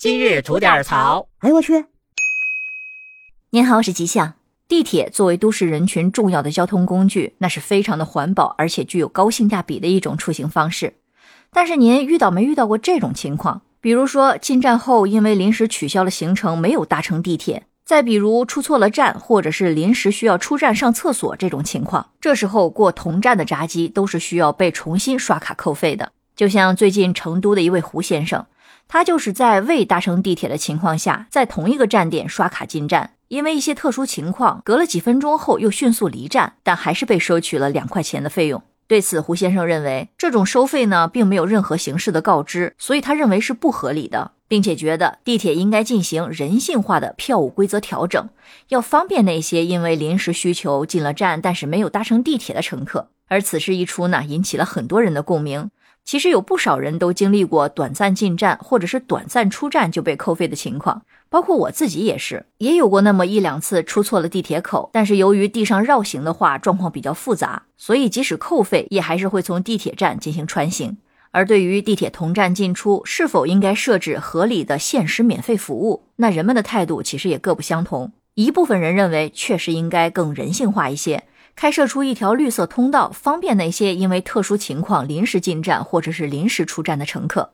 今日吐点槽。哎呦我去！您好，我是吉祥。地铁作为都市人群重要的交通工具，那是非常的环保，而且具有高性价比的一种出行方式。但是您遇到没遇到过这种情况？比如说进站后因为临时取消了行程，没有搭乘地铁；再比如出错了站，或者是临时需要出站上厕所这种情况，这时候过同站的闸机都是需要被重新刷卡扣费的。就像最近成都的一位胡先生，他就是在未搭乘地铁的情况下，在同一个站点刷卡进站。因为一些特殊情况，隔了几分钟后又迅速离站，但还是被收取了两块钱的费用。对此，胡先生认为这种收费呢，并没有任何形式的告知，所以他认为是不合理的，并且觉得地铁应该进行人性化的票务规则调整，要方便那些因为临时需求进了站但是没有搭乘地铁的乘客。而此事一出呢，引起了很多人的共鸣。其实有不少人都经历过短暂进站或者是短暂出站就被扣费的情况，包括我自己也是，也有过那么一两次出错了地铁口。但是由于地上绕行的话，状况比较复杂，所以即使扣费，也还是会从地铁站进行穿行。而对于地铁同站进出是否应该设置合理的限时免费服务，那人们的态度其实也各不相同。一部分人认为确实应该更人性化一些。开设出一条绿色通道，方便那些因为特殊情况临时进站或者是临时出站的乘客。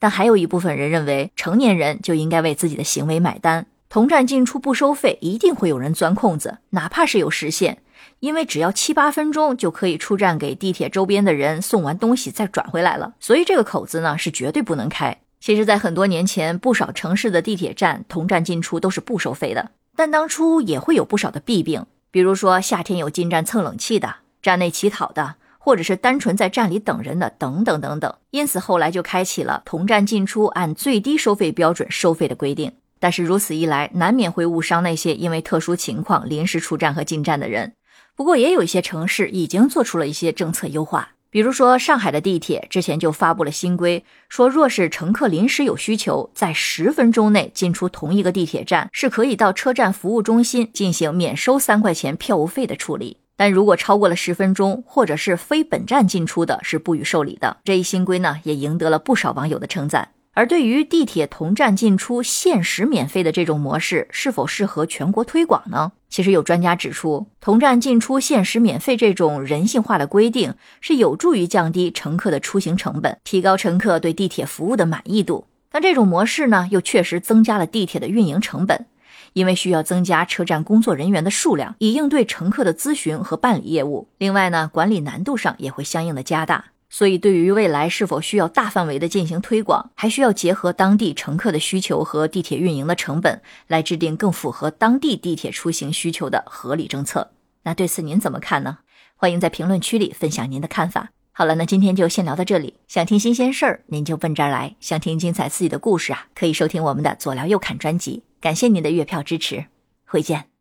但还有一部分人认为，成年人就应该为自己的行为买单。同站进出不收费，一定会有人钻空子，哪怕是有时限，因为只要七八分钟就可以出站给地铁周边的人送完东西再转回来了。所以这个口子呢是绝对不能开。其实，在很多年前，不少城市的地铁站同站进出都是不收费的，但当初也会有不少的弊病。比如说夏天有进站蹭冷气的，站内乞讨的，或者是单纯在站里等人的，等等等等。因此后来就开启了同站进出按最低收费标准收费的规定。但是如此一来，难免会误伤那些因为特殊情况临时出站和进站的人。不过也有一些城市已经做出了一些政策优化。比如说，上海的地铁之前就发布了新规，说若是乘客临时有需求，在十分钟内进出同一个地铁站，是可以到车站服务中心进行免收三块钱票务费的处理。但如果超过了十分钟，或者是非本站进出的，是不予受理的。这一新规呢，也赢得了不少网友的称赞。而对于地铁同站进出限时免费的这种模式，是否适合全国推广呢？其实有专家指出，同站进出限时免费这种人性化的规定，是有助于降低乘客的出行成本，提高乘客对地铁服务的满意度。但这种模式呢，又确实增加了地铁的运营成本，因为需要增加车站工作人员的数量，以应对乘客的咨询和办理业务。另外呢，管理难度上也会相应的加大。所以，对于未来是否需要大范围的进行推广，还需要结合当地乘客的需求和地铁运营的成本，来制定更符合当地地铁出行需求的合理政策。那对此您怎么看呢？欢迎在评论区里分享您的看法。好了，那今天就先聊到这里。想听新鲜事儿，您就奔这儿来；想听精彩刺激的故事啊，可以收听我们的左聊右侃专辑。感谢您的月票支持，回见。